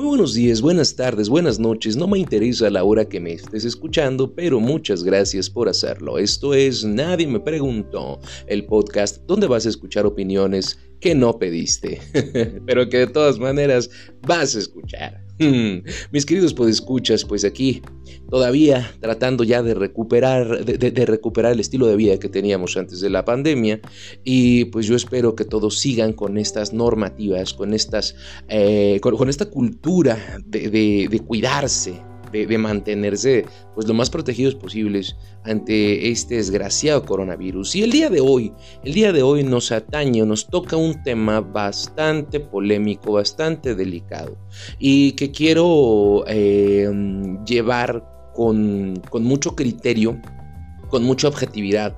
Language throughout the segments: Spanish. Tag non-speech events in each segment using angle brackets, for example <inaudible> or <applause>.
Muy buenos días, buenas tardes, buenas noches. No me interesa la hora que me estés escuchando, pero muchas gracias por hacerlo. Esto es Nadie me preguntó, el podcast donde vas a escuchar opiniones que no pediste, <laughs> pero que de todas maneras vas a escuchar. <laughs> Mis queridos podescuchas, pues aquí todavía tratando ya de recuperar, de, recuperar el estilo de vida que teníamos antes de la pandemia y pues yo espero que todos sigan con estas normativas, con, estas, eh, con, esta cultura de cuidarse, de, mantenerse pues lo más protegidos posibles ante este desgraciado coronavirus. Y el día de hoy, el día de hoy nos atañe, nos toca un tema bastante polémico, bastante delicado y que quiero eh, llevar con, con mucho criterio, con mucha objetividad,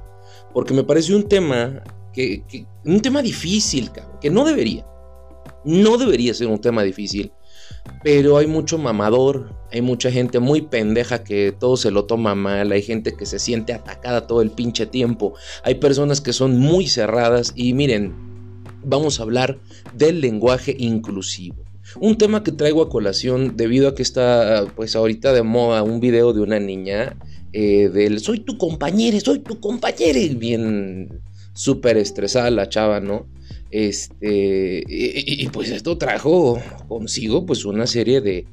porque me parece un tema que, un tema difícil, que no debería, no debería ser un tema difícil pero hay mucho mamador, hay mucha gente muy pendeja que todo se lo toma mal, hay gente que se siente atacada todo el pinche tiempo, hay personas que son muy cerradas y miren, vamos a hablar del lenguaje inclusivo. Un tema que traigo a colación debido a que está pues ahorita de moda un video de una niña eh, del soy tu compañera, soy tu compañera, bien súper estresada la chava, ¿no? Este, y, pues esto trajo consigo pues una serie de,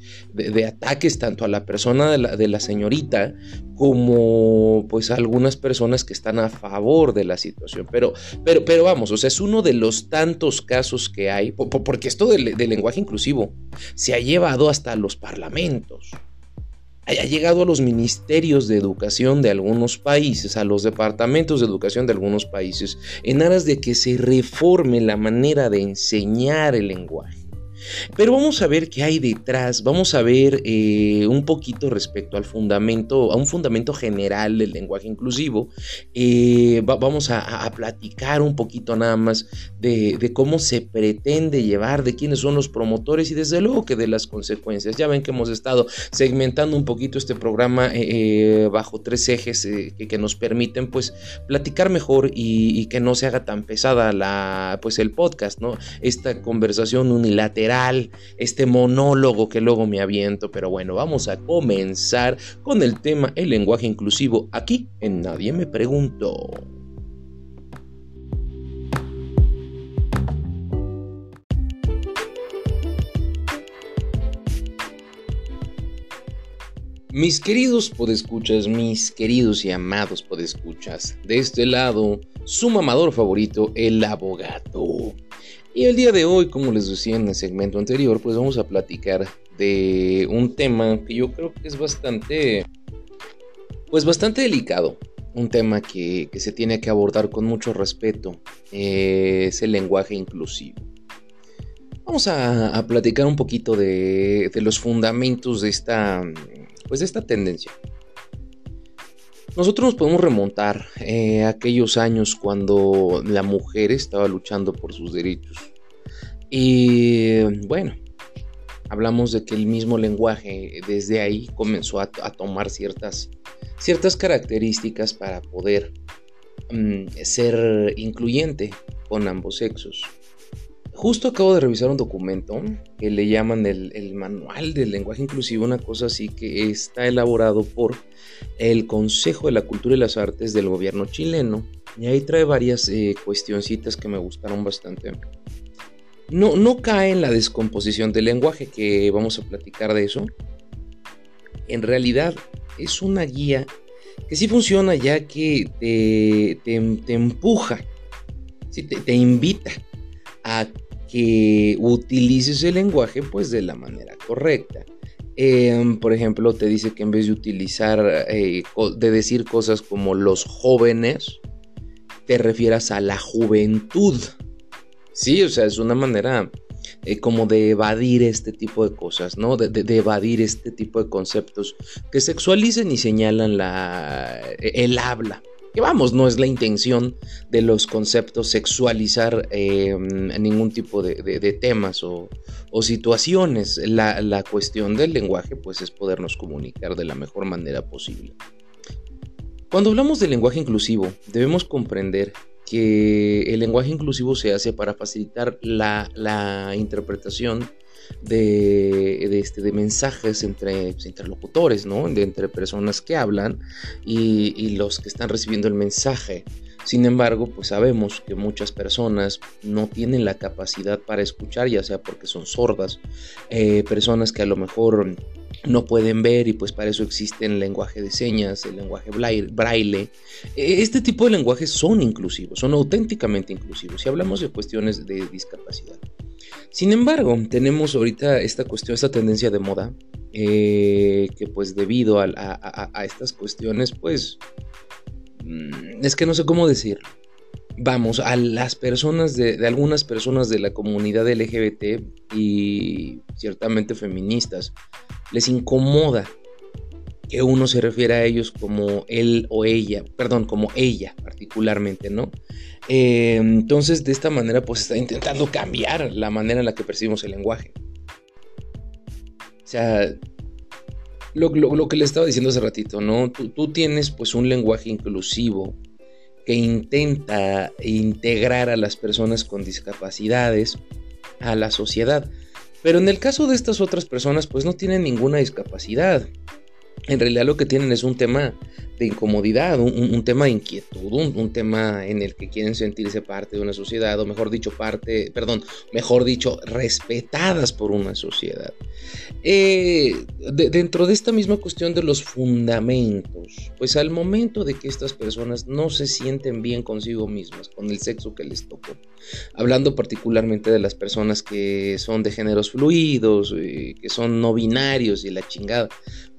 ataques tanto a la persona de la, señorita como pues a algunas personas que están a favor de la situación. Pero, pero, pero vamos, o sea, es uno de los tantos casos que hay, porque esto del lenguaje inclusivo se ha llevado hasta los parlamentos ha llegado a los ministerios de educación de algunos países, a los departamentos de educación de algunos países, en aras de que se reforme la manera de enseñar el lenguaje. Pero vamos a ver qué hay detrás, vamos a ver eh, un poquito respecto al fundamento, a un fundamento general del lenguaje inclusivo. Eh, vamos a, platicar un poquito nada más de, cómo se pretende llevar, de quiénes son los promotores y desde luego que de las consecuencias. Ya ven que hemos estado segmentando un poquito este programa eh, bajo tres ejes que, nos permiten pues platicar mejor y, y, que no se haga tan pesada la, pues el podcast, ¿no? Esta conversación unilateral este monólogo que luego me aviento, pero bueno, vamos a comenzar con el tema el lenguaje inclusivo aquí en Nadie me preguntó. Mis queridos podescuchas, mis queridos y amados podescuchas, de este lado, su mamador favorito, el abogado. Y el día de hoy, como les decía en el segmento anterior, pues vamos a platicar de un tema que yo creo que es bastante, pues bastante delicado. Un tema que, se tiene que abordar con mucho respeto. Eh, es el lenguaje inclusivo. Vamos a, platicar un poquito de, los fundamentos de esta, pues de esta tendencia. Nosotros nos podemos remontar eh, a aquellos años cuando la mujer estaba luchando por sus derechos. Y bueno, hablamos de que el mismo lenguaje desde ahí comenzó a, tomar ciertas, ciertas características para poder mm, ser incluyente con ambos sexos. Justo acabo de revisar un documento que le llaman el, Manual del Lenguaje Inclusivo, una cosa así que está elaborado por el Consejo de la Cultura y las Artes del gobierno chileno. Y ahí trae varias eh, cuestioncitas que me gustaron bastante. No, no cae en la descomposición del lenguaje, que vamos a platicar de eso. En realidad es una guía que sí funciona ya que te, empuja, te, te invita a que utilices el lenguaje pues de la manera correcta. Em, por ejemplo, te dice que en vez de utilizar, eh, de decir cosas como los jóvenes, te refieras a la juventud. Sí, o sea, es una manera eh, como de evadir este tipo de cosas, ¿no? De, evadir este tipo de conceptos que sexualicen y señalan la, el habla que vamos, no es la intención de los conceptos sexualizar em, ningún tipo de, temas o, situaciones. La, cuestión del lenguaje pues es podernos comunicar de la mejor manera posible. Cuando hablamos de lenguaje inclusivo, debemos comprender que el lenguaje inclusivo se hace para facilitar la, interpretación de, este, de mensajes entre pues, interlocutores, ¿no? De, entre personas que hablan y, los que están recibiendo el mensaje. Sin embargo, pues sabemos que muchas personas no tienen la capacidad para escuchar, ya sea porque son sordas, eh, personas que a lo mejor no pueden ver y pues para eso existe el lenguaje de señas, el lenguaje braille. E, este tipo de lenguajes son inclusivos, son auténticamente inclusivos si hablamos de cuestiones de discapacidad. Sin embargo, tenemos ahorita esta cuestión, esta tendencia de moda, eh, que pues debido a estas cuestiones, pues Mm, es que no sé cómo decirlo. Vamos, a las personas de, algunas personas de la comunidad LGBT y ciertamente feministas, les incomoda que uno se refiera a ellos como él o ella, perdón, como ella particularmente, ¿no? Eh, entonces, de esta manera, pues está intentando cambiar la manera en la que percibimos el lenguaje. O sea, lo, que le estaba diciendo hace ratito, ¿no? Tú, tienes pues un lenguaje inclusivo que intenta integrar a las personas con discapacidades a la sociedad. Pero en el caso de estas otras personas pues no tienen ninguna discapacidad. En realidad lo que tienen es un tema de incomodidad, un, tema de inquietud, un, tema en el que quieren sentirse parte de una sociedad, o mejor dicho, parte, perdón, mejor dicho, respetadas por una sociedad. Eh, dentro de esta misma cuestión de los fundamentos, pues al momento de que estas personas no se sienten bien consigo mismas, con el sexo que les tocó, hablando particularmente de las personas que son de géneros fluidos, eh, que son no binarios y la chingada,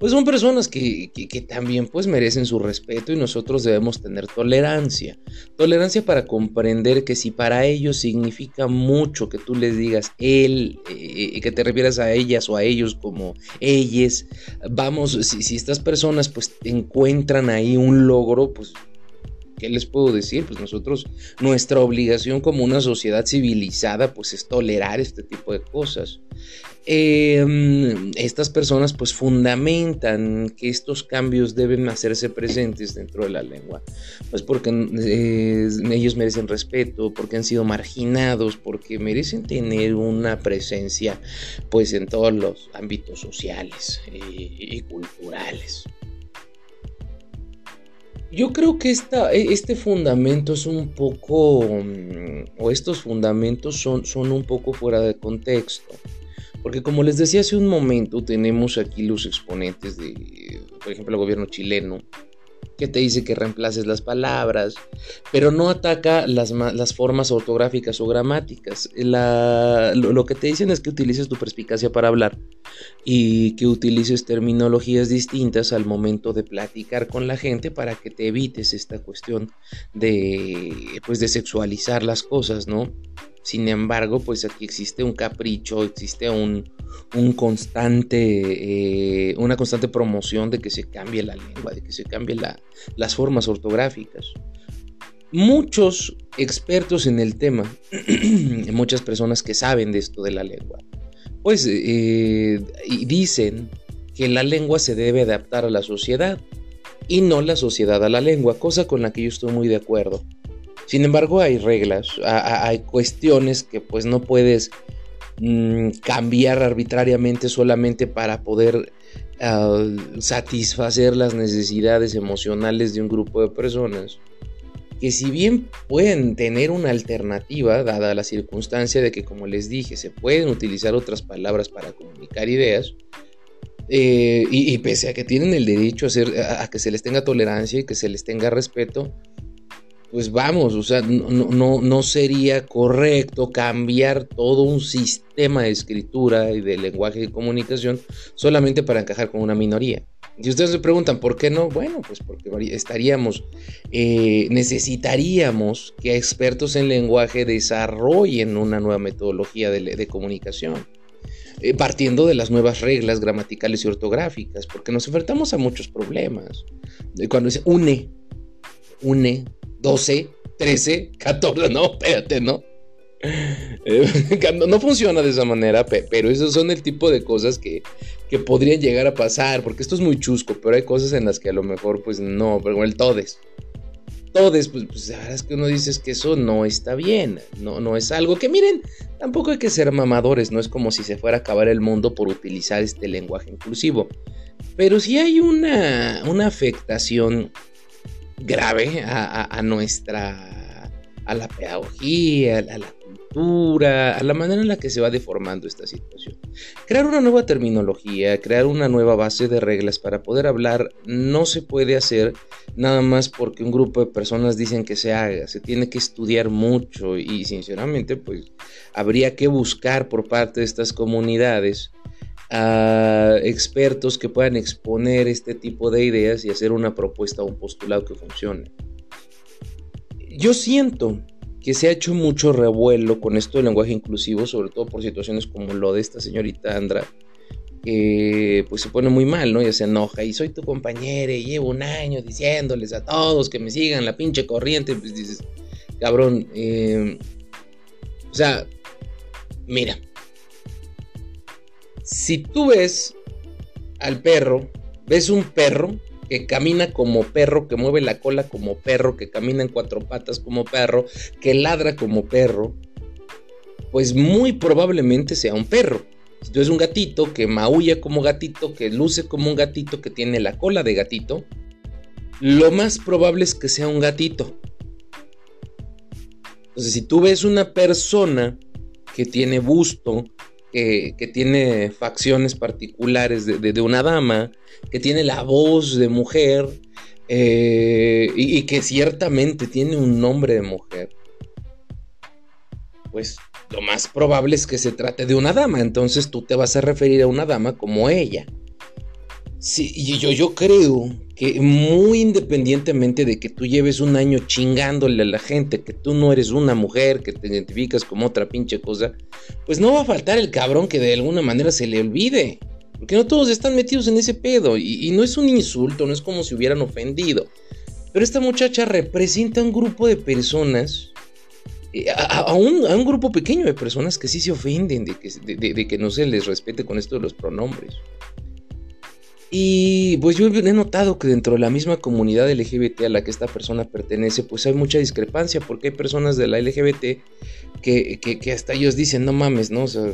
pues son personas que, que también pues merecen su respeto y nosotros debemos tener tolerancia. Tolerancia para comprender que si para ellos significa mucho que tú les digas él, eh, eh, que te refieras a ellas o a ellos como ellas, vamos, si, si estas personas pues encuentran ahí un logro, pues ¿qué les puedo decir? Pues nosotros, nuestra obligación como una sociedad civilizada, pues es tolerar este tipo de cosas. Em, estas personas pues fundamentan que estos cambios deben hacerse presentes dentro de la lengua, pues porque ellos merecen respeto, porque han sido marginados, porque merecen tener una presencia pues en todos los ámbitos sociales eh, y culturales. Yo creo que esta, e, este fundamento es un poco, mm, o estos fundamentos son, son un poco fuera de contexto. Porque como les decía hace un momento, tenemos aquí los exponentes de, por ejemplo, el gobierno chileno, que te dice que reemplaces las palabras, pero no ataca las, las formas ortográficas o gramáticas. lo, que te dicen es que utilices tu perspicacia para hablar y que utilices terminologías distintas al momento de platicar con la gente para que te evites esta cuestión de, pues, de sexualizar las cosas, ¿no? Sin embargo, pues aquí existe un capricho, existe un, constante, eh, una constante promoción de que se cambie la lengua, de que se cambie las formas ortográficas. Muchos expertos en el tema, <clears throat> muchas personas que saben de esto de la lengua, pues eh, dicen que la lengua se debe adaptar a la sociedad y no la sociedad a la lengua, cosa con la que yo estoy muy de acuerdo. Sin embargo, hay reglas, hay cuestiones que pues no puedes mm, cambiar arbitrariamente solamente para poder ah, satisfacer las necesidades emocionales de un grupo de personas que si bien pueden tener una alternativa, dada la circunstancia de que, como les dije, se pueden utilizar otras palabras para comunicar ideas, eh, y, pese a que tienen el derecho a, a, que se les tenga tolerancia y que se les tenga respeto, pues vamos, o sea, no, no, sería correcto cambiar todo un sistema de escritura y de lenguaje de comunicación solamente para encajar con una minoría. Si ustedes se preguntan por qué no, bueno, pues porque estaríamos, eh, necesitaríamos que expertos en lenguaje desarrollen una nueva metodología de, comunicación. Eh, partiendo de las nuevas reglas gramaticales y ortográficas, porque nos enfrentamos a muchos problemas. Cuando dice une, une, 12, 13, 14, no, espérate, ¿no? Eh, <laughs> no funciona de esa manera, pero esos son el tipo de cosas que, que, podrían llegar a pasar, porque esto es muy chusco, pero hay cosas en las que a lo mejor pues no, pero el todes. todos, pues, pues la verdad es que uno dice que eso no está bien, no, no es algo que miren, tampoco hay que ser mamadores, no es como si se fuera a acabar el mundo por utilizar este lenguaje inclusivo, pero sí hay una, una afectación grave a, nuestra, a la pedagogía, a la a la manera en la que se va deformando esta situación. Crear una nueva terminología, crear una nueva base de reglas para poder hablar no se puede hacer nada más porque un grupo de personas dicen que se haga, se tiene que estudiar mucho y sinceramente pues habría que buscar por parte de estas comunidades a expertos que puedan exponer este tipo de ideas y hacer una propuesta o un postulado que funcione. Yo siento que se ha hecho mucho revuelo con esto del lenguaje inclusivo, sobre todo por situaciones como lo de esta señorita Andra, que pues se pone muy mal, ¿no? Ya se enoja y soy tu compañera y llevo un año diciéndoles a todos que me sigan la pinche corriente, pues dices, cabrón, eh, o sea, mira, si tú ves al perro, ves un perro, que camina como perro, que mueve la cola como perro, que camina en cuatro patas como perro, que ladra como perro, pues muy probablemente sea un perro. Si tú es un gatito que maulla como gatito, que luce como un gatito, que tiene la cola de gatito, lo más probable es que sea un gatito. Entonces, si tú ves una persona que tiene busto, que, tiene facciones particulares de, una dama, que tiene la voz de mujer eh, y, que ciertamente tiene un nombre de mujer, pues lo más probable es que se trate de una dama, entonces tú te vas a referir a una dama como ella. Sí, yo, yo creo que muy independientemente de que tú lleves un año chingándole a la gente, que tú no eres una mujer, que te identificas como otra pinche cosa, pues no va a faltar el cabrón que de alguna manera se le olvide. Porque no todos están metidos en ese pedo. Y, no es un insulto, no es como si hubieran ofendido. Pero esta muchacha representa un grupo de personas, eh, a, un, grupo pequeño de personas que sí se ofenden de que, de que no se les respete con esto de los pronombres. Y pues yo he notado que dentro de la misma comunidad LGBT a la que esta persona pertenece, pues hay mucha discrepancia, porque hay personas de la LGBT que, que, hasta ellos dicen, no mames, ¿no? O sea,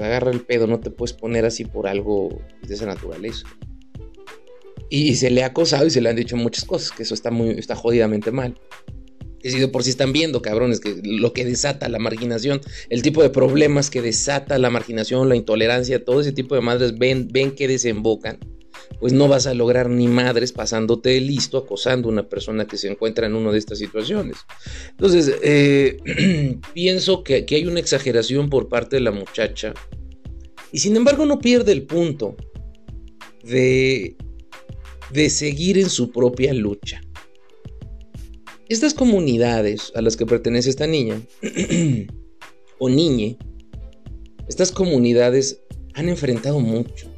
agarra el pedo, no te puedes poner así por algo de esa naturaleza. Y, se le ha acosado y se le han dicho muchas cosas, que eso está, muy, está jodidamente mal. Que si de por si están viendo, cabrones, que lo que desata la marginación, el tipo de problemas que desata la marginación, la intolerancia, todo ese tipo de madres ven, ven que desembocan pues no vas a lograr ni madres pasándote listo acosando a una persona que se encuentra en una de estas situaciones. Entonces, eh, <clears throat> pienso que, que hay una exageración por parte de la muchacha y sin embargo no pierde el punto de, de seguir en su propia lucha. Estas comunidades a las que pertenece esta niña <clears throat> o niñe, estas comunidades han enfrentado mucho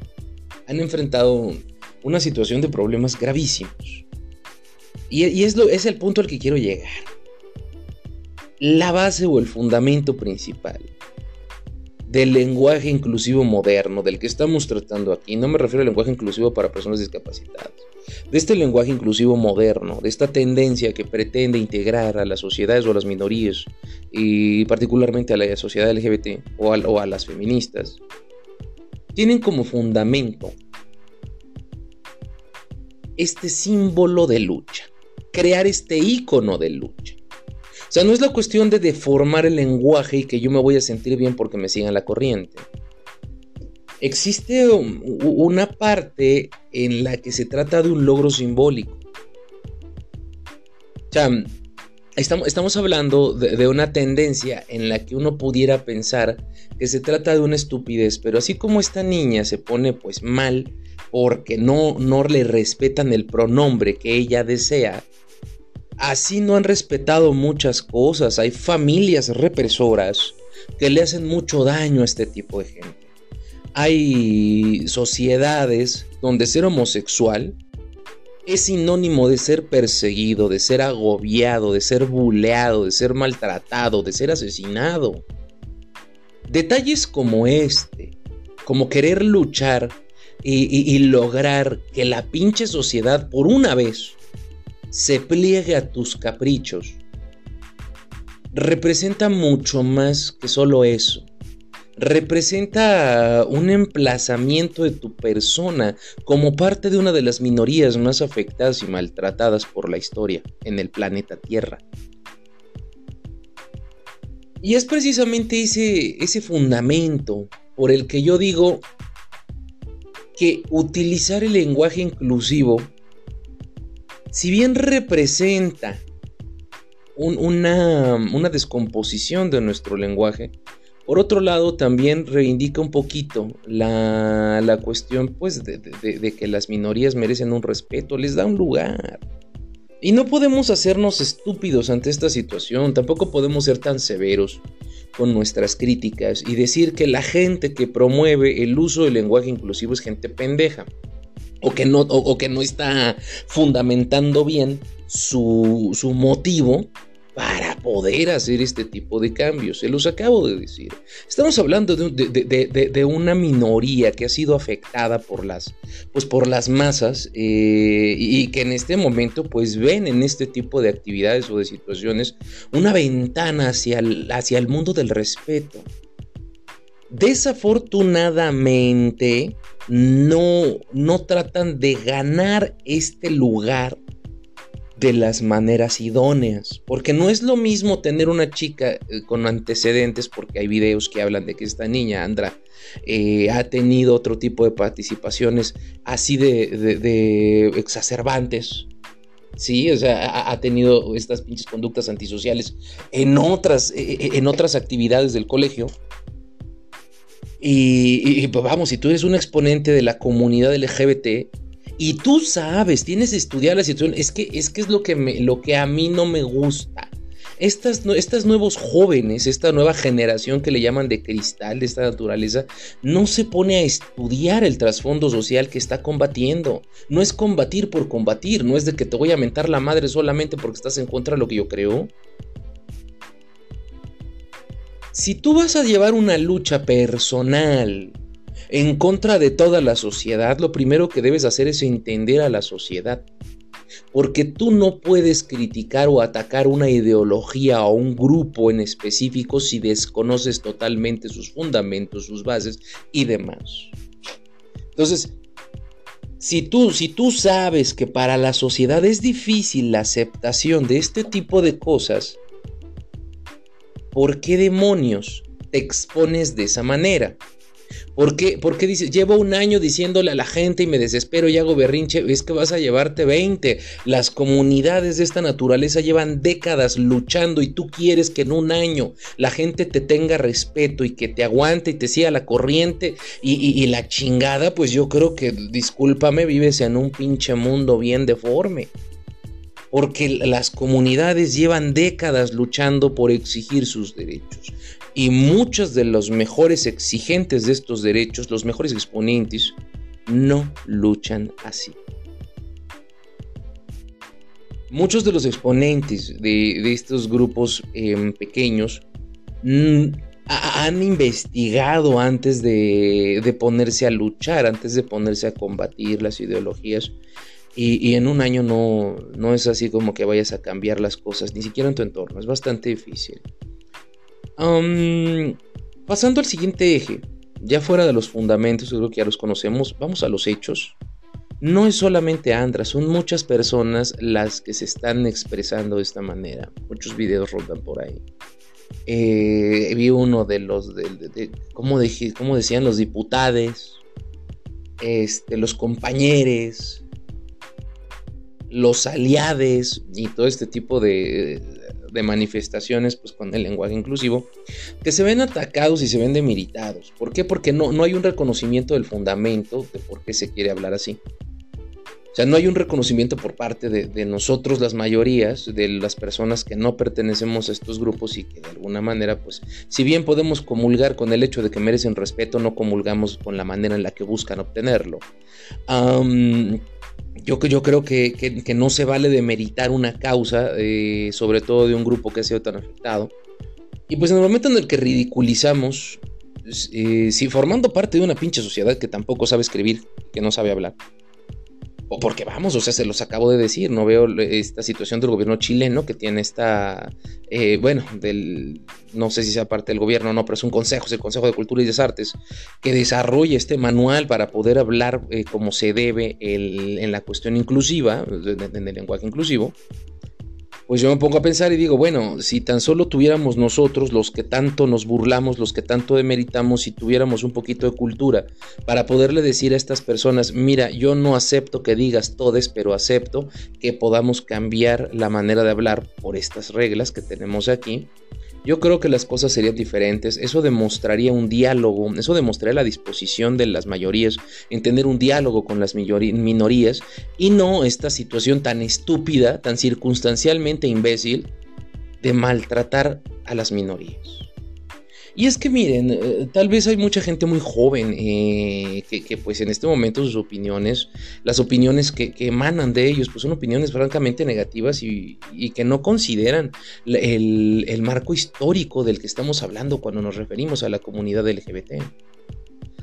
han enfrentado una situación de problemas gravísimos. Y, es, lo, es el punto al que quiero llegar. La base o el fundamento principal del lenguaje inclusivo moderno del que estamos tratando aquí, no me refiero al lenguaje inclusivo para personas discapacitadas, de este lenguaje inclusivo moderno, de esta tendencia que pretende integrar a las sociedades o a las minorías, y particularmente a la sociedad LGBT o a las feministas, tienen como fundamento este símbolo de lucha, crear este icono de lucha. O sea, no es la cuestión de deformar el lenguaje y que yo me voy a sentir bien porque me sigan la corriente. Existe una parte en la que se trata de un logro simbólico. O sea, Estamos, hablando de, una tendencia en la que uno pudiera pensar que se trata de una estupidez, pero así como esta niña se pone pues mal porque no, no le respetan el pronombre que ella desea, así no han respetado muchas cosas. Hay familias represoras que le hacen mucho daño a este tipo de gente. Hay sociedades donde ser homosexual es sinónimo de ser perseguido, de ser agobiado, de ser buleado, de ser maltratado, de ser asesinado. Detalles como este, como querer luchar y, lograr que la pinche sociedad por una vez se pliegue a tus caprichos, representa mucho más que solo eso. Representa un emplazamiento de tu persona como parte de una de las minorías más afectadas y maltratadas por la historia en el planeta Tierra. Y es precisamente ese, ese fundamento por el que yo digo que utilizar el lenguaje inclusivo, si bien representa una, descomposición de nuestro lenguaje, por otro lado también reivindica un poquito la, cuestión pues, de, de que las minorías merecen un respeto, les da un lugar. Y no podemos hacernos estúpidos ante esta situación, tampoco podemos ser tan severos con nuestras críticas y decir que la gente que promueve el uso del lenguaje inclusivo es gente pendeja o que no, o, que no está fundamentando bien su, su motivo para poder hacer este tipo de cambios. Se los acabo de decir. Estamos hablando de, una minoría que ha sido afectada por las, pues por las masas eh, y que en este momento pues ven en este tipo de actividades o de situaciones una ventana hacia el, hacia el mundo del respeto. Desafortunadamente no, no tratan de ganar este lugar de las maneras idóneas. Porque no es lo mismo tener una chica eh, con antecedentes, porque hay videos que hablan de que esta niña, Andra, eh, ha tenido otro tipo de participaciones así de, exacerbantes. Sí, o sea, ha, tenido estas pinches conductas antisociales en otras, eh, en otras actividades del colegio. Y, y, pues vamos, si tú eres un exponente de la comunidad LGBT, y tú sabes, tienes que estudiar la situación. Es que es, lo que a mí no me gusta. Estas, estas nuevos jóvenes, esta nueva generación que le llaman de cristal de esta naturaleza, no se pone a estudiar el trasfondo social que está combatiendo. No es combatir por combatir, no es de que te voy a mentar la madre solamente porque estás en contra de lo que yo creo. Si tú vas a llevar una lucha personal en contra de toda la sociedad, lo primero que debes hacer es entender a la sociedad. Porque tú no puedes criticar o atacar una ideología o un grupo en específico si desconoces totalmente sus fundamentos, sus bases y demás. Entonces, si tú, si tú sabes que para la sociedad es difícil la aceptación de este tipo de cosas, ¿por qué demonios te expones de esa manera? ¿Por qué? Porque dice, llevo un año diciéndole a la gente y me desespero y hago berrinche, es que vas a llevarte 20. Las comunidades de esta naturaleza llevan décadas luchando y tú quieres que en un año la gente te tenga respeto y que te aguante y te siga la corriente y, y la chingada, pues yo creo que, discúlpame, vives en un pinche mundo bien deforme porque las comunidades llevan décadas luchando por exigir sus derechos. Y muchos de los mejores exigentes de estos derechos, los mejores exponentes, no luchan así. Muchos de los exponentes de, estos grupos em, pequeños mm, han investigado antes de, ponerse a luchar, antes de ponerse a combatir las ideologías. Y, en un año no, no es así como que vayas a cambiar las cosas, ni siquiera en tu entorno, es bastante difícil pasando al siguiente eje, ya fuera de los fundamentos, creo que ya los conocemos, vamos a los hechos. No es solamente Andra, son muchas personas las que se están expresando de esta manera. Muchos videos rodan por ahí. Eh, vi uno de los, de, ¿cómo, decían los diputados, este, los compañeros, los aliados y todo este tipo de, de manifestaciones pues, con el lenguaje inclusivo, que se ven atacados y se ven demeritados. ¿Por qué? Porque no, no hay un reconocimiento del fundamento de por qué se quiere hablar así. O sea, no hay un reconocimiento por parte de, nosotros, las mayorías, de las personas que no pertenecemos a estos grupos y que de alguna manera, pues, si bien podemos comulgar con el hecho de que merecen respeto, no comulgamos con la manera en la que buscan obtenerlo. Yo, yo creo que, no se vale de meritar una causa, eh, sobre todo de un grupo que ha sido tan afectado. Y pues en el momento en el que ridiculizamos, eh, si formando parte de una pinche sociedad que tampoco sabe escribir, que no sabe hablar, o porque vamos, o sea, se los acabo de decir, no veo esta situación del gobierno chileno que tiene esta, eh, bueno, del, no sé si sea parte del gobierno o no, pero es un consejo, es el Consejo de Cultura y de Artes, que desarrolla este manual para poder hablar eh, como se debe en la cuestión inclusiva, en el lenguaje inclusivo, pues yo me pongo a pensar y digo, bueno, si tan solo tuviéramos nosotros, los que tanto nos burlamos, los que tanto demeritamos, si tuviéramos un poquito de cultura para poderle decir a estas personas, mira, yo no acepto que digas todes, pero acepto que podamos cambiar la manera de hablar por estas reglas que tenemos aquí yo creo que las cosas serían diferentes, eso demostraría un diálogo, eso demostraría la disposición de las mayorías en tener un diálogo con las minorías y no esta situación tan estúpida, tan circunstancialmente imbécil de maltratar a las minorías. Y es que miren, eh, tal vez hay mucha gente muy joven eh, que, pues en este momento sus opiniones, las opiniones que, emanan de ellos, pues son opiniones francamente negativas y, que no consideran el, el marco histórico del que estamos hablando cuando nos referimos a la comunidad LGBT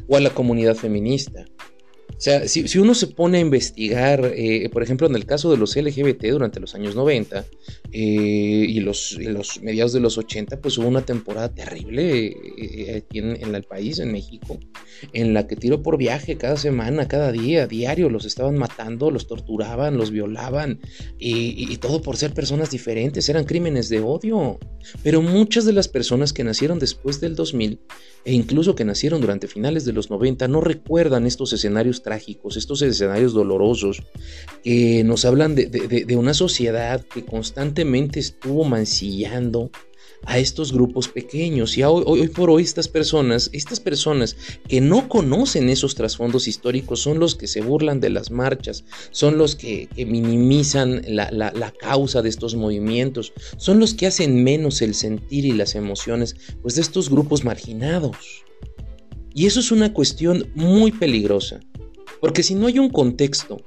o a la comunidad feminista. O sea, si, uno se pone a investigar, eh, por ejemplo, en el caso de los LGBT durante los años 90 eh, y los, mediados de los 80, pues hubo una temporada terrible eh, aquí en, el país, en México, en la que tiro por viaje cada semana, cada día, diario, los estaban matando, los torturaban, los violaban y, y todo por ser personas diferentes, eran crímenes de odio. Pero muchas de las personas que nacieron después del 2000 e incluso que nacieron durante finales de los 90 no recuerdan estos escenarios trágicos, estos escenarios dolorosos, que nos hablan de, una sociedad que constantemente estuvo mancillando a estos grupos pequeños y hoy, por hoy estas personas, estas personas que no conocen esos trasfondos históricos son los que se burlan de las marchas, son los que, minimizan la, la, causa de estos movimientos, son los que hacen menos el sentir y las emociones pues de estos grupos marginados. Y eso es una cuestión muy peligrosa. Porque si no hay un contexto,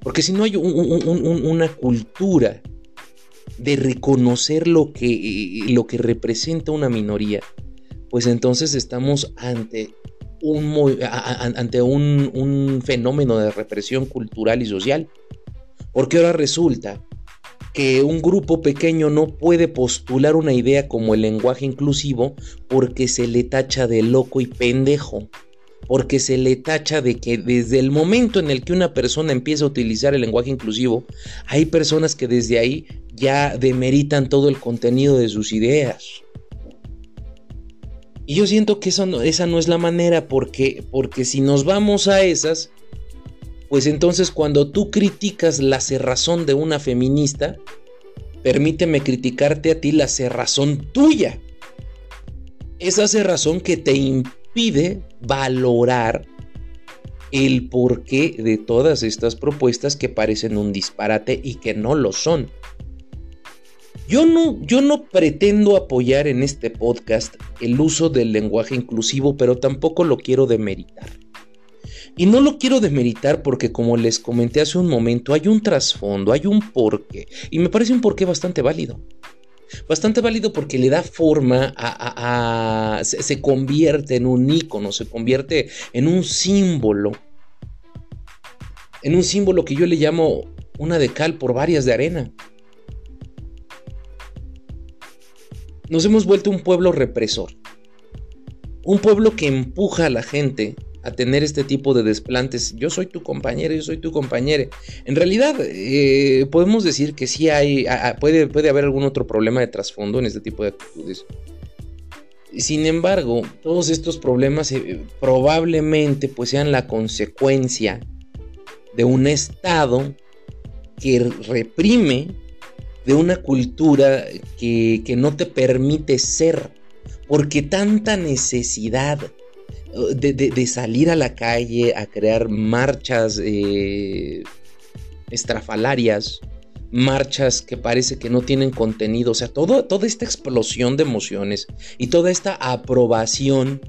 porque si no hay una cultura de reconocer lo que, lo que representa una minoría, pues entonces estamos ante un, ante un, un fenómeno de represión cultural y social. Porque ahora resulta que un grupo pequeño no puede postular una idea como el lenguaje inclusivo porque se le tacha de loco y pendejo porque se le tacha de que desde el momento en el que una persona empieza a utilizar el lenguaje inclusivo, hay personas que desde ahí ya demeritan todo el contenido de sus ideas. Y yo siento que esa no es la manera porque, porque si nos vamos a esas, pues entonces cuando tú criticas la cerrazón de una feminista, permíteme criticarte a ti la cerrazón tuya. Esa cerrazón que te impide pide valorar el porqué de todas estas propuestas que parecen un disparate y que no lo son. Yo no, yo no pretendo apoyar en este podcast el uso del lenguaje inclusivo, pero tampoco lo quiero demeritar. Y no lo quiero demeritar porque, como les comenté hace un momento, hay un trasfondo, hay un porqué, y me parece un porqué bastante válido. Bastante válido porque le da forma a, se, convierte en un icono, se convierte en un símbolo. En un símbolo que yo le llamo una de cal por varias de arena. Nos hemos vuelto un pueblo represor. Un pueblo que empuja a la gente a tener este tipo de desplantes. Yo soy tu compañero, yo soy tu compañero. En realidad, eh, podemos decir que sí hay, puede, puede haber algún otro problema de trasfondo en este tipo de actitudes. Sin embargo, todos estos problemas eh, probablemente pues sean la consecuencia de un Estado que reprime, de una cultura que, que no te permite ser, porque tanta necesidad de, salir a la calle a crear marchas eh, estrafalarias, marchas que parece que no tienen contenido, o sea, todo, toda esta explosión de emociones y toda esta aprobación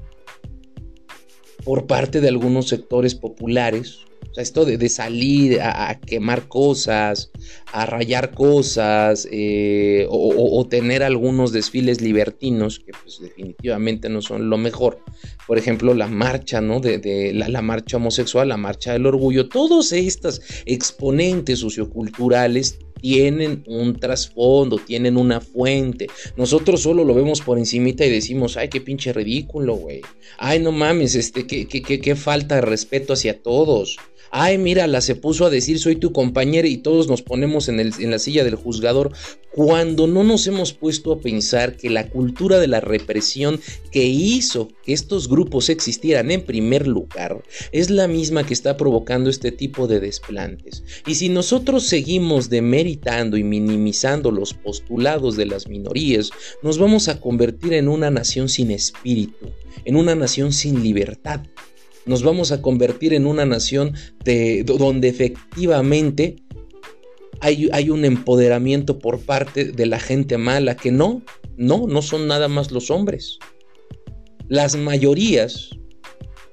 por parte de algunos sectores populares, O sea, esto de, salir a, quemar cosas, a rayar cosas, eh, o, tener algunos desfiles libertinos, que pues definitivamente no son lo mejor. Por ejemplo, la marcha, ¿no? De, la, marcha homosexual, la marcha del orgullo, todos estos exponentes socioculturales tienen un trasfondo, tienen una fuente. Nosotros solo lo vemos por encimita y decimos, ay, qué pinche ridículo, güey. Ay, no mames, este, qué, qué, qué, qué falta de respeto hacia todos ay, mírala, se puso a decir soy tu compañera y todos nos ponemos en, en la silla del juzgador, cuando no nos hemos puesto a pensar que la cultura de la represión que hizo que estos grupos existieran en primer lugar es la misma que está provocando este tipo de desplantes. Y si nosotros seguimos demeritando y minimizando los postulados de las minorías, nos vamos a convertir en una nación sin espíritu, en una nación sin libertad, nos vamos a convertir en una nación de, donde efectivamente hay, hay, un empoderamiento por parte de la gente mala, que no, no, no son nada más los hombres. Las mayorías,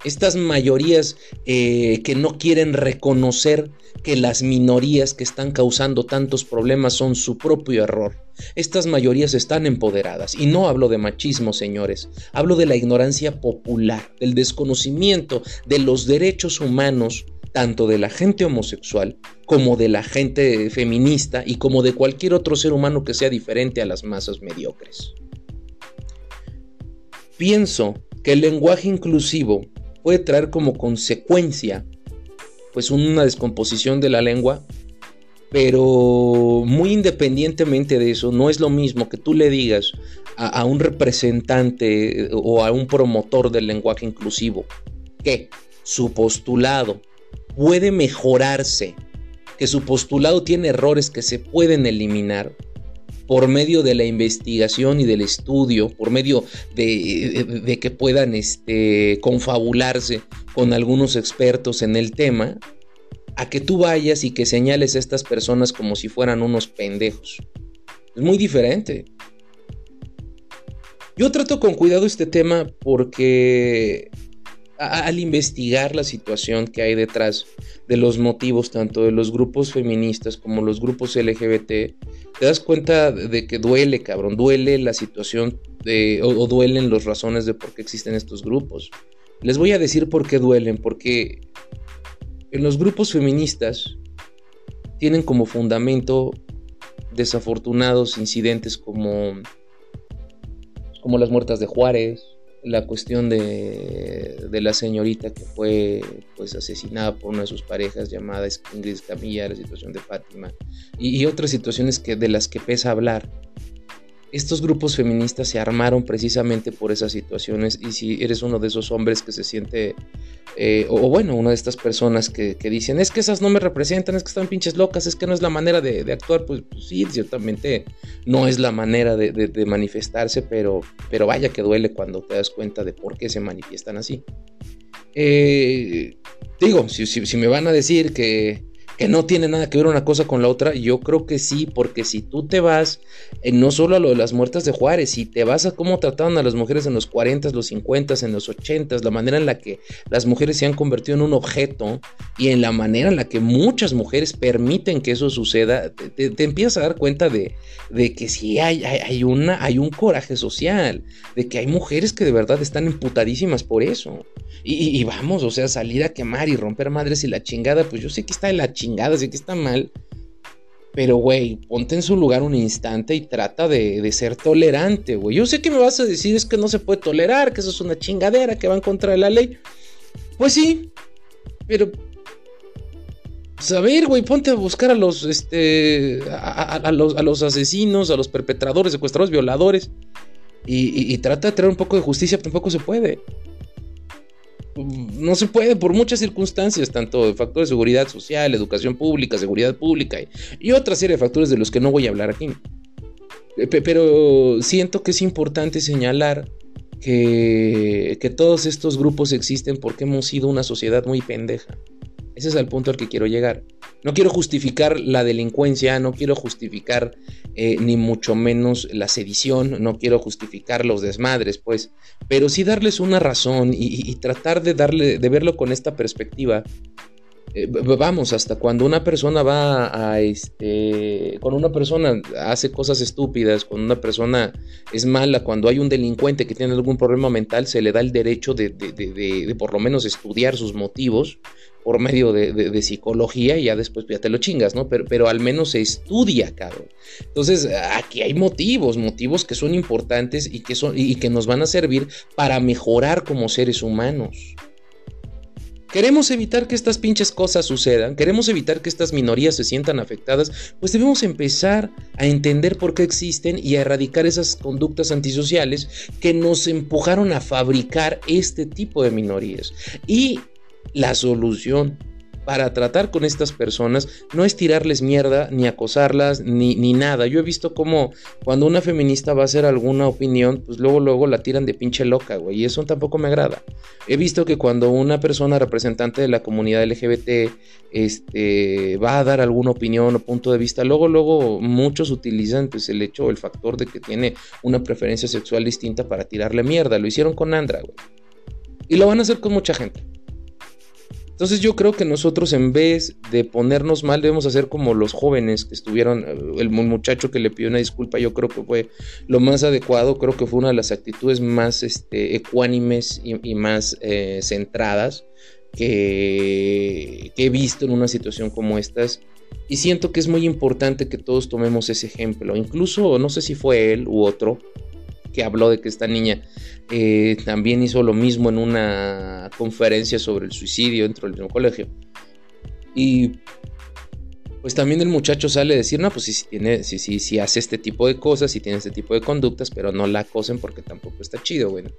estas mayorías eh, que no quieren reconocer que las minorías que están causando tantos problemas son su propio error. Estas mayorías están empoderadas. Y no hablo de machismo, señores. Hablo de la ignorancia popular, del desconocimiento de los derechos humanos, tanto de la gente homosexual como de la gente feminista y como de cualquier otro ser humano que sea diferente a las masas mediocres. Pienso que el lenguaje inclusivo puede traer como consecuencia pues una descomposición de la lengua, pero muy independientemente de eso, no es lo mismo que tú le digas a, un representante o a un promotor del lenguaje inclusivo que su postulado puede mejorarse, que su postulado tiene errores que se pueden eliminar por medio de la investigación y del estudio, por medio de, que puedan este, confabularse con algunos expertos en el tema, a que tú vayas y que señales a estas personas como si fueran unos pendejos. Es muy diferente. Yo trato con cuidado este tema porque al investigar la situación que hay detrás de los motivos tanto de los grupos feministas como los grupos LGBT, te das cuenta de que duele, cabrón, duele la situación de, o, duelen las razones de por qué existen estos grupos. Les voy a decir por qué duelen, porque en los grupos feministas tienen como fundamento desafortunados incidentes como, como las muertas de Juárez, la cuestión de, de, la señorita que fue pues asesinada por una de sus parejas llamada Ingrid Camilla, la situación de Fátima y, y, otras situaciones que, de las que pesa hablar. Estos grupos feministas se armaron precisamente por esas situaciones y si eres uno de esos hombres que se siente eh, o, bueno, una de estas personas que, dicen, es que esas no me representan, es que están pinches locas, es que no es la manera de, actuar, pues, pues, sí, ciertamente no es la manera de, manifestarse, pero, pero vaya que duele cuando te das cuenta de por qué se manifiestan así. Eh, digo, si me van a decir que que no tiene nada que ver una cosa con la otra, yo creo que sí, porque si tú te vas, eh, no solo a lo de las muertas de Juárez, si te vas a cómo trataban a las mujeres en los 40, los 50, en los 80, la manera en la que las mujeres se han convertido en un objeto y en la manera en la que muchas mujeres permiten que eso suceda, te, empiezas a dar cuenta de, que sí hay, una, un coraje social, de que hay mujeres que de verdad están emputadísimas por eso. Y, y vamos, o sea, salir a quemar y romper madres y la chingada, pues yo sé que está de la chingada sé que está mal. Pero, güey, ponte en su lugar un instante y trata de, ser tolerante, güey. Yo sé que me vas a decir es que no se puede tolerar, que eso es una chingadera, que va en contra de la ley. Pues sí, pero... Pues a güey, ponte a buscar a los, este, a, los, a los asesinos, a los perpetradores, secuestradores, violadores. Y, y trata de traer un poco de justicia, tampoco se puede no se puede por muchas circunstancias, tanto de factores de seguridad social, educación pública, seguridad pública y, otra serie de factores de los que no voy a hablar aquí. Pero siento que es importante señalar que, que todos estos grupos existen porque hemos sido una sociedad muy pendeja. Ese es el punto al que quiero llegar. No quiero justificar la delincuencia, no quiero justificar eh, ni mucho menos la sedición, no quiero justificar los desmadres, pues, pero sí darles una razón y, tratar de darle, de verlo con esta perspectiva eh, vamos, hasta cuando una persona va a, este, cuando una persona hace cosas estúpidas, cuando una persona es mala, cuando hay un delincuente que tiene algún problema mental, se le da el derecho de, de por lo menos estudiar sus motivos por medio de, psicología y ya después ya te lo chingas, ¿no? Pero, pero al menos se estudia, cabrón. Entonces, aquí hay motivos, motivos que son importantes y que, son, y que nos van a servir para mejorar como seres humanos. Queremos evitar que estas pinches cosas sucedan, queremos evitar que estas minorías se sientan afectadas, pues debemos empezar a entender por qué existen y a erradicar esas conductas antisociales que nos empujaron a fabricar este tipo de minorías. Y la solución para tratar con estas personas no es tirarles mierda, ni acosarlas, ni, ni, nada. Yo he visto como cuando una feminista va a hacer alguna opinión, pues luego, luego la tiran de pinche loca, güey, y eso tampoco me agrada. He visto que cuando una persona representante de la comunidad LGBT este, va a dar alguna opinión o punto de vista, luego, luego muchos utilizan pues el hecho, el factor de que tiene una preferencia sexual distinta para tirarle mierda. Lo hicieron con Andra, güey. Y lo van a hacer con mucha gente. Entonces yo creo que nosotros en vez de ponernos mal debemos hacer como los jóvenes que estuvieron, eh, el muchacho que le pidió una disculpa, yo creo que fue lo más adecuado, creo que fue una de las actitudes más este, ecuánimes y, más eh, centradas que, que he visto en una situación como estas. Y siento que es muy importante que todos tomemos ese ejemplo. Incluso, no sé si fue él u otro, que habló de que esta niña eh, también hizo lo mismo en una conferencia sobre el suicidio dentro del mismo colegio. Y pues también el muchacho sale a decir, no, pues si, tiene, si, si, si hace este tipo de cosas, si tiene este tipo de conductas, pero no la acosen porque tampoco está chido, bueno.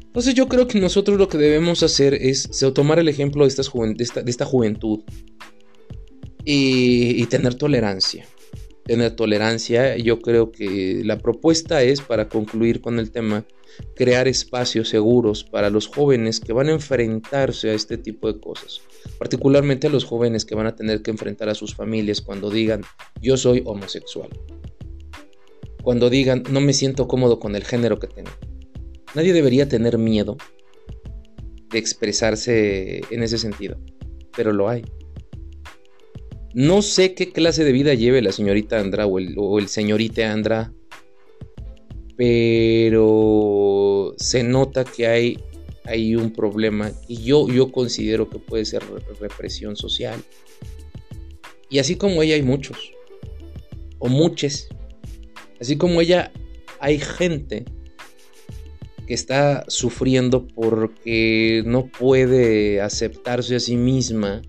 Entonces yo creo que nosotros lo que debemos hacer es tomar el ejemplo de, esta, juventud y tener tolerancia tener tolerancia. Yo creo que la propuesta es, para concluir con el tema, crear espacios seguros para los jóvenes que van a enfrentarse a este tipo de cosas. Particularmente a los jóvenes que van a tener que enfrentar a sus familias cuando digan yo soy homosexual. Cuando digan no me siento cómodo con el género que tengo. Nadie debería tener miedo de expresarse en ese sentido, pero lo hay. No sé qué clase de vida lleve la señorita Andra o el, o señorite Andra, pero se nota que hay, hay un problema y yo, yo considero que puede ser represión social. Y así como ella hay muchos, o muchos, así como ella hay gente que está sufriendo porque no puede aceptarse a sí misma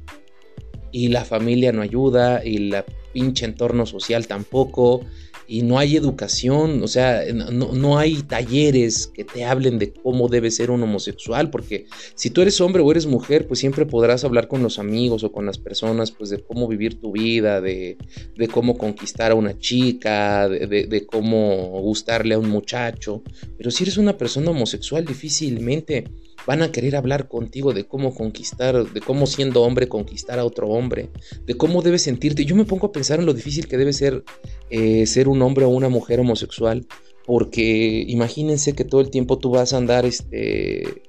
y la familia no ayuda y la pinche entorno social tampoco y no hay educación, o sea, no, hay talleres que te hablen de cómo debe ser un homosexual, porque si tú eres hombre o eres mujer, pues siempre podrás hablar con los amigos o con las personas, pues de cómo vivir tu vida, de, de cómo conquistar a una chica, de, de, cómo gustarle a un muchacho, pero si eres una persona homosexual, difícilmente van a querer hablar contigo de cómo conquistar, de cómo siendo hombre conquistar a otro hombre, de cómo debes sentirte. Yo me pongo a pensar en lo difícil que debe ser eh, ser un hombre o una mujer homosexual, porque imagínense que todo el tiempo tú vas a andar, este,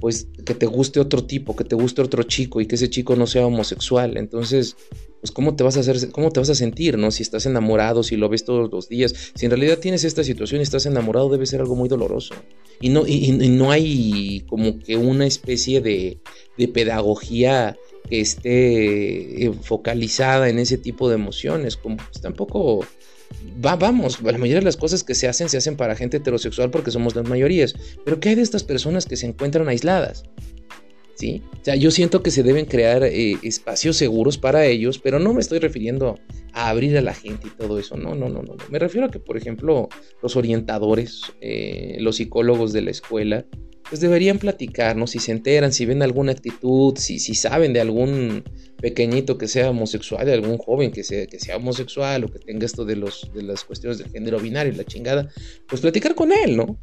pues que te guste otro tipo, que te guste otro chico y que ese chico no sea homosexual. Entonces, pues cómo te vas a hacer, cómo te vas a sentir, ¿no? Si estás enamorado, si lo ves todos los días, si en realidad tienes esta situación y estás enamorado, debe ser algo muy doloroso. Y no, y, no hay como que una especie de, de pedagogía que esté focalizada en ese tipo de emociones, como pues, tampoco va, vamos, la mayoría de las cosas que se hacen se hacen para gente heterosexual porque somos las mayorías, pero ¿qué hay de estas personas que se encuentran aisladas? ¿Sí? O sea, yo siento que se deben crear eh, espacios seguros para ellos, pero no me estoy refiriendo a abrir a la gente y todo eso, no, no, no, no. Me refiero a que, por ejemplo, los orientadores, eh, los psicólogos de la escuela, pues deberían platicarnos si se enteran, si ven alguna actitud, si, si saben de algún pequeñito que sea homosexual, de algún joven que sea, que sea homosexual o que tenga esto de, los, de las cuestiones del género binario la chingada, pues platicar con él, ¿no?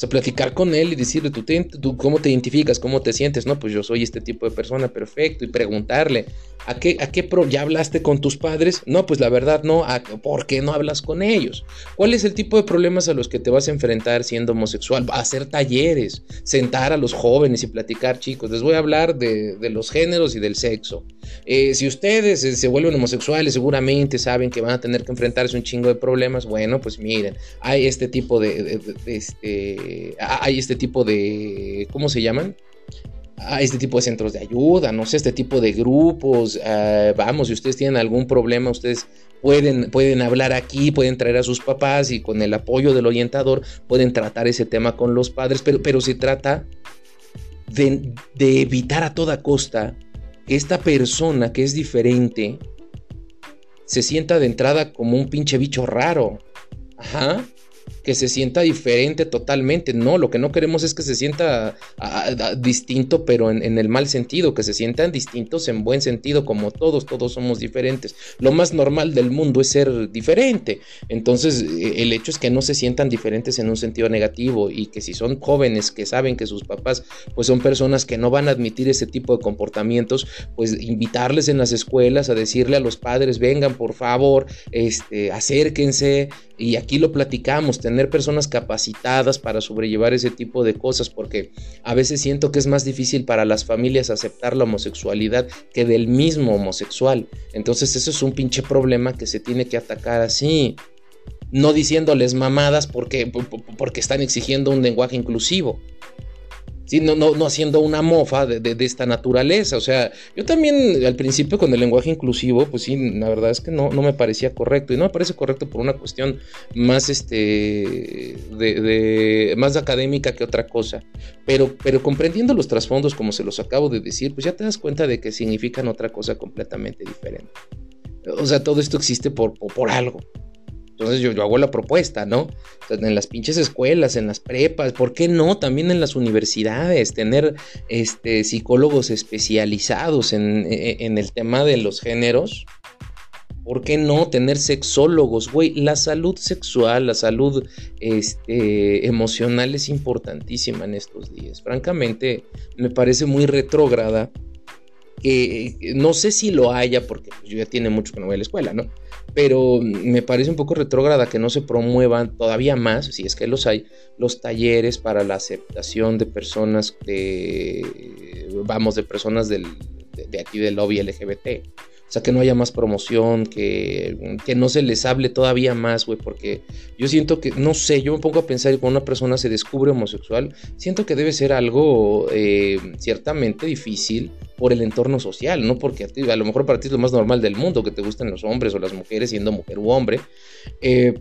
Sea, platicar con él y decirle, ¿tú, tú, cómo te identificas, cómo te sientes, no, pues yo soy este tipo de persona, perfecto, y preguntarle, ¿a qué, a qué pro ya hablaste con tus padres? No, pues la verdad no, ¿por qué no hablas con ellos? ¿Cuál es el tipo de problemas a los que te vas a enfrentar siendo homosexual? Hacer talleres, sentar a los jóvenes y platicar, chicos, les voy a hablar de, de los géneros y del sexo. Eh, si ustedes se vuelven homosexuales, seguramente saben que van a tener que enfrentarse un chingo de problemas. Bueno, pues miren, hay este tipo de, este, hay este tipo de, ¿cómo se llaman? a este tipo de centros de ayuda, no sé, este tipo de grupos. Ah, vamos, si ustedes tienen algún problema, ustedes pueden, pueden hablar aquí, pueden traer a sus papás y con el apoyo del orientador pueden tratar ese tema con los padres, pero, pero se trata de evitar a toda costa que esta persona que es diferente se sienta de entrada como un pinche bicho raro. Ajá que se sienta diferente totalmente. No, lo que no queremos es que se sienta distinto, pero en, el mal sentido, que se sientan distintos en buen sentido, como todos, todos somos diferentes. Lo más normal del mundo es ser diferente. Entonces, e, el hecho es que no se sientan diferentes en un sentido negativo y que si son jóvenes que saben que sus papás pues son personas que no van a admitir ese tipo de comportamientos, pues invitarles en las escuelas a decirle a los padres, vengan por favor, este, acérquense, y aquí lo platicamos, tener personas capacitadas para sobrellevar ese tipo de cosas, porque a veces siento que es más difícil para las familias aceptar la homosexualidad que del mismo homosexual. Entonces eso es un pinche problema que se tiene que atacar así, no diciéndoles mamadas porque, porque están exigiendo un lenguaje inclusivo no, no, haciendo una mofa de, esta naturaleza. O sea, yo también al principio con el lenguaje inclusivo, pues sí, la verdad es que no, no me parecía correcto. Y no me parece correcto por una cuestión más, este, de, más académica que otra cosa. Pero, pero comprendiendo los trasfondos, como se los acabo de decir, pues ya te das cuenta de que significan otra cosa completamente diferente. O sea, todo esto existe por, por algo. Entonces yo, hago la propuesta, ¿no? en las pinches escuelas, en las prepas, ¿por qué no? También en las universidades, tener este, psicólogos especializados en, e, e, el tema de los géneros. ¿Por qué no tener sexólogos? Güey, la salud sexual, la salud este, emocional es importantísima en estos días. Francamente, me parece muy retrógrada que no sé si lo haya, porque pues, yo ya tiene mucho que no voy a la escuela, ¿no? Pero me parece un poco retrógrada que no se promuevan todavía más, si es que los hay, los talleres para la aceptación de personas de, vamos, de personas del, de, aquí del lobby LGBT. O sea, que no haya más promoción, que, que no se les hable todavía más, güey, porque yo siento que, no sé, yo me pongo a pensar cuando una persona se descubre homosexual, siento que debe ser algo eh, ciertamente difícil por el entorno social, no porque a, a, lo mejor para ti es lo más normal del mundo que te gusten los hombres o las mujeres siendo mujer u hombre, eh,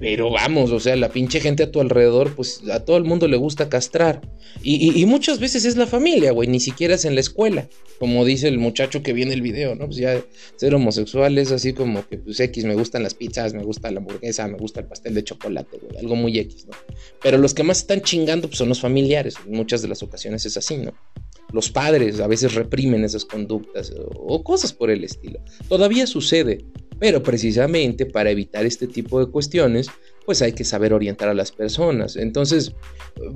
pero vamos, o sea, la pinche gente a tu alrededor, pues a todo el mundo le gusta castrar. Y, muchas veces es la familia, güey, ni siquiera es en la escuela. Como dice el muchacho que viene el video, ¿no? Pues ya ser homosexual es así como que, pues X, me gustan las pizzas, me gusta la hamburguesa, me gusta el pastel de chocolate, güey, algo muy X, ¿no? Pero los que más están chingando pues, son los familiares. En muchas de las ocasiones es así, ¿no? Los padres a veces reprimen esas conductas o cosas por el estilo. Todavía sucede, pero precisamente para evitar este tipo de cuestiones, pues hay que saber orientar a las personas. Entonces,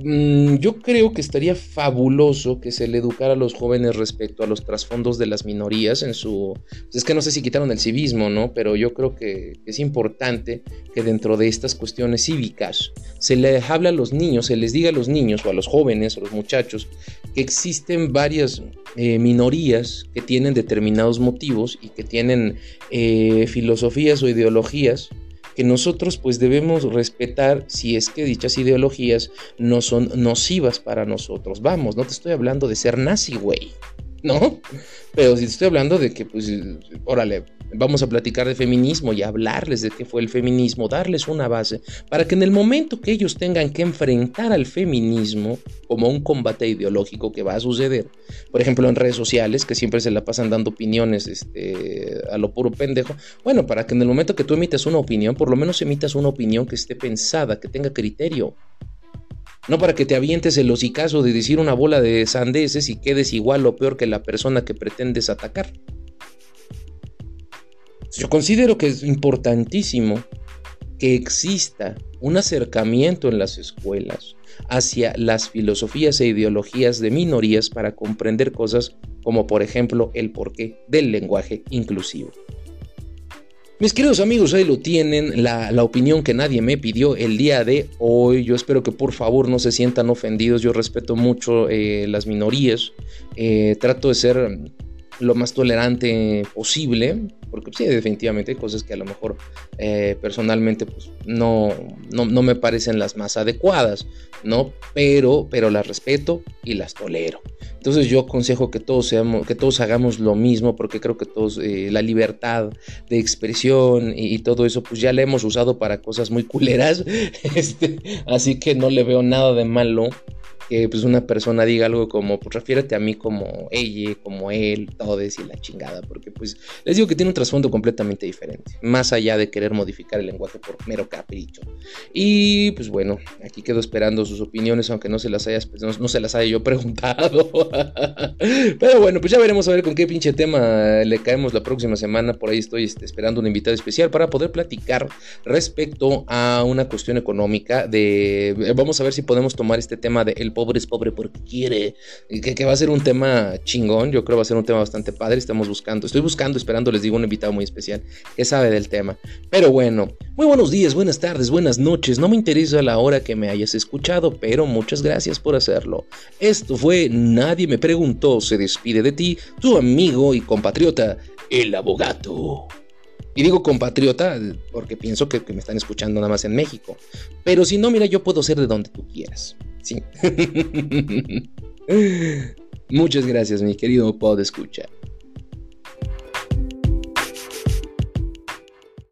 mm, yo creo que estaría fabuloso que se le educara a los jóvenes respecto a los trasfondos de las minorías en su... Pues es que no sé si quitaron el civismo, ¿no? Pero yo creo que es importante que dentro de estas cuestiones cívicas se les hable a los niños, se les diga a los niños o a los jóvenes o a los muchachos existen varias eh, minorías que tienen determinados motivos y que tienen eh, filosofías o ideologías que nosotros pues debemos respetar si es que dichas ideologías no son nocivas para nosotros. Vamos, no te estoy hablando de ser nazi, güey. ¿no? Pero si estoy hablando de que, pues, órale, vamos a platicar de feminismo y hablarles de qué fue el feminismo, darles una base, para que en el momento que ellos tengan que enfrentar al feminismo como un combate ideológico que va a suceder, por ejemplo en redes sociales, que siempre se la pasan dando opiniones este, a lo puro pendejo, bueno, para que en el momento que tú emitas una opinión, por lo menos emitas una opinión que esté pensada, que tenga criterio. No para que te avientes el hocicazo de decir una bola de sandeces y quedes igual o peor que la persona que pretendes atacar. Yo considero que es importantísimo que exista un acercamiento en las escuelas hacia las filosofías e ideologías de minorías para comprender cosas como por ejemplo el porqué del lenguaje inclusivo. Mis queridos amigos, ahí lo tienen, la, opinión que nadie me pidió el día de hoy. Yo espero que por favor no se sientan ofendidos. Yo respeto mucho eh, las minorías. Eh, trato de ser lo más tolerante posible, porque sí, definitivamente hay cosas que a lo mejor eh, personalmente pues, no, no, no, me parecen las más adecuadas, ¿no? Pero, pero las respeto y las tolero. Entonces yo aconsejo que todos, seamos, que todos hagamos lo mismo, porque creo que todos, eh, la libertad de expresión y, y, todo eso, pues ya la hemos usado para cosas muy culeras, <laughs> este, así que no le veo nada de malo que pues una persona diga algo como, pues refiérate a mí como ella, como él, todo y la chingada, porque pues les digo que tiene un trasfondo completamente diferente, más allá de querer modificar el lenguaje por mero capricho. Y pues bueno, aquí quedo esperando sus opiniones, aunque no se las haya, pues, no, se las haya yo <laughs> preguntado. Pero bueno, pues ya veremos a ver con qué pinche tema le caemos la próxima semana. Por ahí estoy este, esperando un invitado especial para poder platicar respecto a una cuestión económica de, vamos a ver si podemos tomar este tema de el pobre es pobre porque quiere, que, va a ser un tema chingón, yo creo que va a ser un tema bastante padre, estamos buscando, estoy buscando, esperando, les digo, un invitado muy especial que sabe del tema. Pero bueno, muy buenos días, buenas tardes, buenas noches, no me interesa la hora que me hayas escuchado, pero muchas gracias por hacerlo. Esto fue Nadie me preguntó, se despide de ti, tu amigo y compatriota, el abogado. Y digo compatriota porque pienso que, me están escuchando nada más en México. Pero si no, mira, yo puedo ser de donde tú quieras. Sí. <laughs> Muchas gracias, mi querido Pod Escucha.